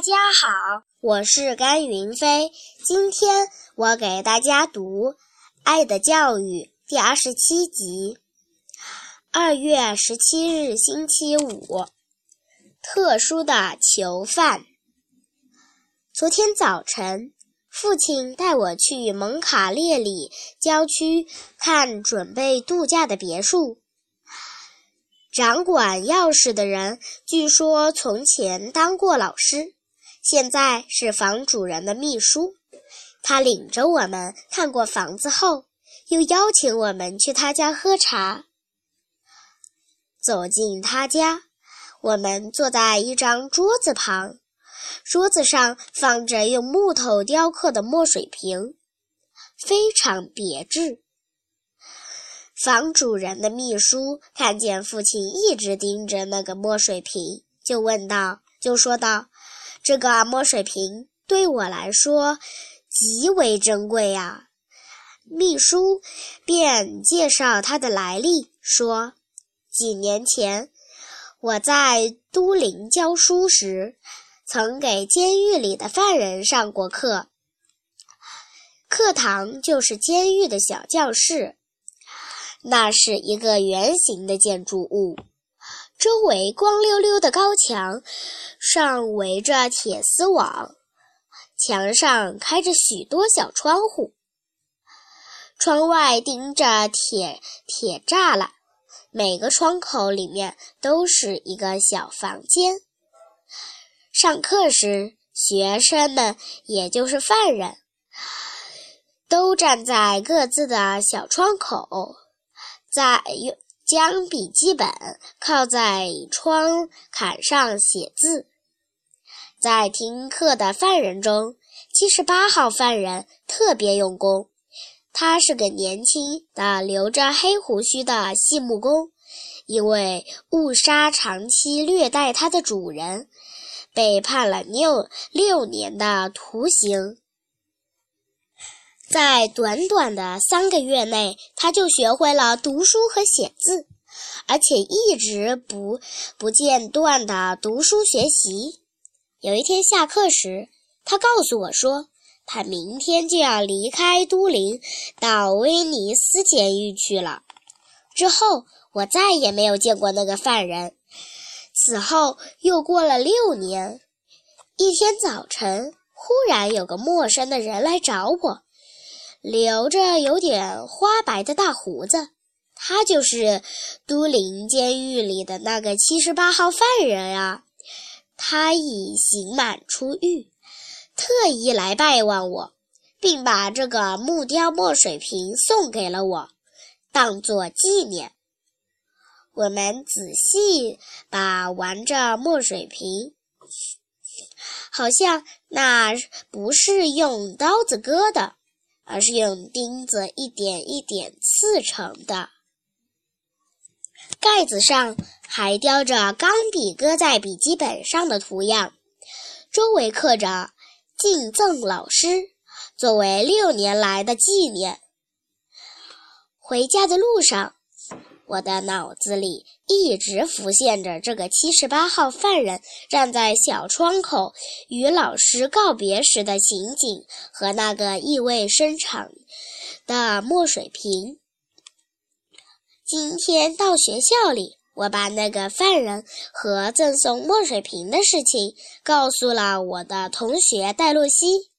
大家好，我是甘云飞。今天我给大家读《爱的教育》第二十七集。二月十七日，星期五，特殊的囚犯。昨天早晨，父亲带我去蒙卡列里郊区看准备度假的别墅。掌管钥匙的人，据说从前当过老师。现在是房主人的秘书，他领着我们看过房子后，又邀请我们去他家喝茶。走进他家，我们坐在一张桌子旁，桌子上放着用木头雕刻的墨水瓶，非常别致。房主人的秘书看见父亲一直盯着那个墨水瓶，就问道：“就说道。”这个墨水瓶对我来说极为珍贵呀。秘书便介绍它的来历，说：几年前我在都灵教书时，曾给监狱里的犯人上过课。课堂就是监狱的小教室，那是一个圆形的建筑物。周围光溜溜的高墙上围着铁丝网，墙上开着许多小窗户，窗外钉着铁铁栅栏，每个窗口里面都是一个小房间。上课时，学生们也就是犯人，都站在各自的小窗口，在用。将笔记本靠在窗槛上写字。在听课的犯人中，七十八号犯人特别用功。他是个年轻的、留着黑胡须的细木工，因为误杀长期虐待他的主人，被判了六六年的徒刑。在短短的三个月内，他就学会了读书和写字，而且一直不不间断地读书学习。有一天下课时，他告诉我说，他明天就要离开都灵，到威尼斯监狱去了。之后，我再也没有见过那个犯人。此后又过了六年，一天早晨，忽然有个陌生的人来找我。留着有点花白的大胡子，他就是都灵监狱里的那个七十八号犯人啊！他已刑满出狱，特意来拜望我，并把这个木雕墨水瓶送给了我，当作纪念。我们仔细把玩着墨水瓶，好像那不是用刀子割的。而是用钉子一点一点刺成的，盖子上还雕着钢笔搁在笔记本上的图样，周围刻着“敬赠老师”，作为六年来的纪念。回家的路上。我的脑子里一直浮现着这个七十八号犯人站在小窗口与老师告别时的情景和那个意味深长的墨水瓶。今天到学校里，我把那个犯人和赠送墨水瓶的事情告诉了我的同学戴洛西。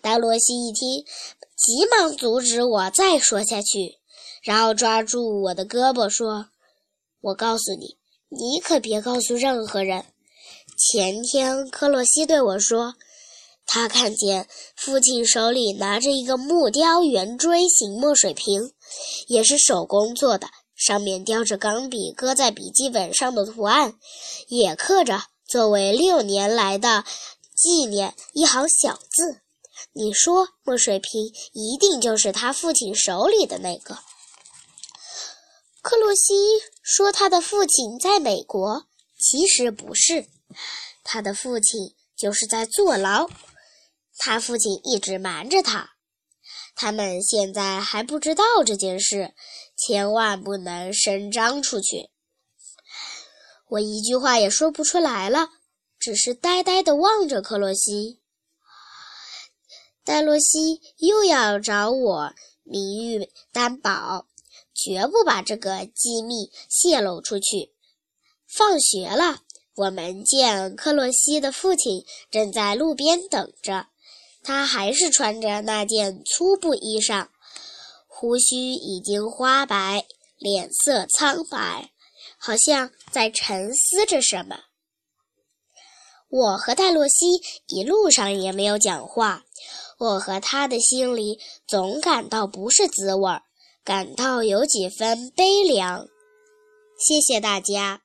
戴洛西一听，急忙阻止我再说下去。然后抓住我的胳膊说：“我告诉你，你可别告诉任何人。前天克洛西对我说，他看见父亲手里拿着一个木雕圆锥形墨水瓶，也是手工做的，上面雕着钢笔搁在笔记本上的图案，也刻着作为六年来的纪念一行小字。你说，墨水瓶一定就是他父亲手里的那个。”克洛西说：“他的父亲在美国，其实不是，他的父亲就是在坐牢。他父亲一直瞒着他，他们现在还不知道这件事，千万不能声张出去。”我一句话也说不出来了，只是呆呆地望着克洛西。戴洛西又要找我名誉担保，绝不把这个机密泄露出去。放学了，我们见克洛西的父亲正在路边等着，他还是穿着那件粗布衣裳，胡须已经花白，脸色苍白。好像在沉思着什么。我和戴洛西一路上也没有讲话，我和他的心里总感到不是滋味儿，感到有几分悲凉。谢谢大家。